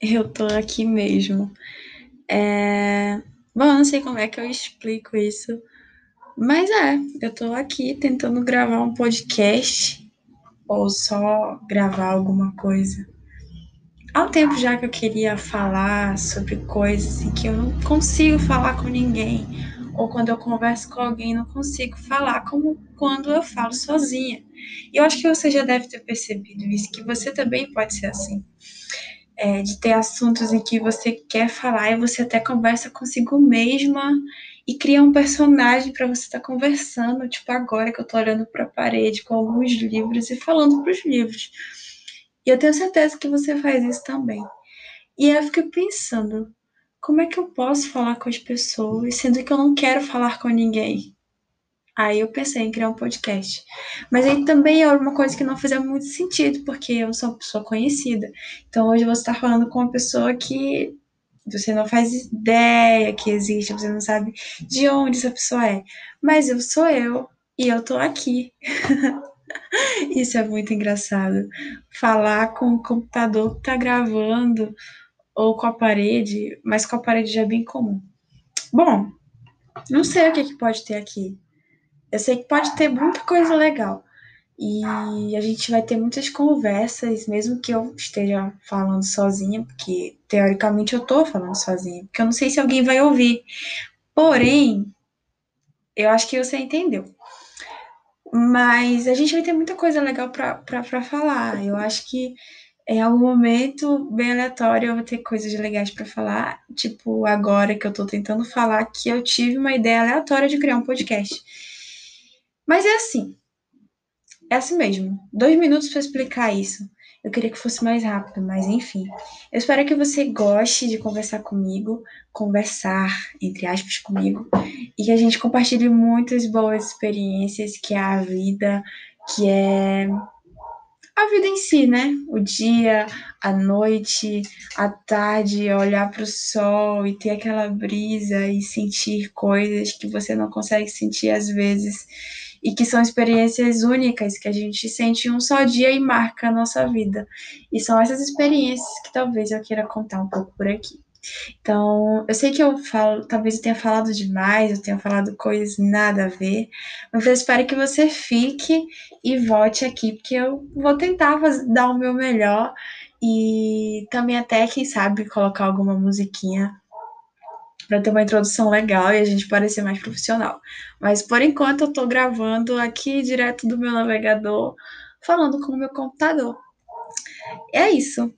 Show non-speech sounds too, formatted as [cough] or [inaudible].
eu tô aqui mesmo. É... Bom, eu não sei como é que eu explico isso, mas é, eu tô aqui tentando gravar um podcast ou só gravar alguma coisa. Há um tempo já que eu queria falar sobre coisas em que eu não consigo falar com ninguém, ou quando eu converso com alguém não consigo falar como quando eu falo sozinha. E eu acho que você já deve ter percebido isso, que você também pode ser assim é, de ter assuntos em que você quer falar e você até conversa consigo mesma e cria um personagem para você estar tá conversando, tipo agora que eu tô olhando para a parede com alguns livros e falando para os livros. E eu tenho certeza que você faz isso também. E eu fiquei pensando, como é que eu posso falar com as pessoas, sendo que eu não quero falar com ninguém? Aí eu pensei em criar um podcast. Mas aí também é uma coisa que não fazia muito sentido, porque eu sou uma pessoa conhecida. Então hoje você está falando com uma pessoa que você não faz ideia que existe, você não sabe de onde essa pessoa é. Mas eu sou eu e eu tô aqui. [laughs] Isso é muito engraçado. Falar com o computador que tá gravando ou com a parede, mas com a parede já é bem comum. Bom, não sei o que, que pode ter aqui. Eu sei que pode ter muita coisa legal. E a gente vai ter muitas conversas, mesmo que eu esteja falando sozinha, porque teoricamente eu tô falando sozinha, porque eu não sei se alguém vai ouvir. Porém, eu acho que você entendeu. Mas a gente vai ter muita coisa legal para falar. Eu acho que em algum momento bem aleatório eu vou ter coisas legais para falar. Tipo, agora que eu tô tentando falar que eu tive uma ideia aleatória de criar um podcast. Mas é assim. É assim mesmo. Dois minutos para explicar isso. Eu queria que fosse mais rápido, mas enfim. Eu espero que você goste de conversar comigo, conversar, entre aspas, comigo, e que a gente compartilhe muitas boas experiências, que é a vida, que é a vida em si, né? O dia, a noite, a tarde, olhar para o sol e ter aquela brisa e sentir coisas que você não consegue sentir às vezes e que são experiências únicas que a gente sente um só dia e marca a nossa vida. E são essas experiências que talvez eu queira contar um pouco por aqui. Então, eu sei que eu falo, talvez eu tenha falado demais, eu tenha falado coisas nada a ver, mas eu espero que você fique e volte aqui, porque eu vou tentar fazer, dar o meu melhor e também até, quem sabe, colocar alguma musiquinha para ter uma introdução legal e a gente parecer mais profissional. Mas por enquanto eu estou gravando aqui direto do meu navegador, falando com o meu computador. É isso.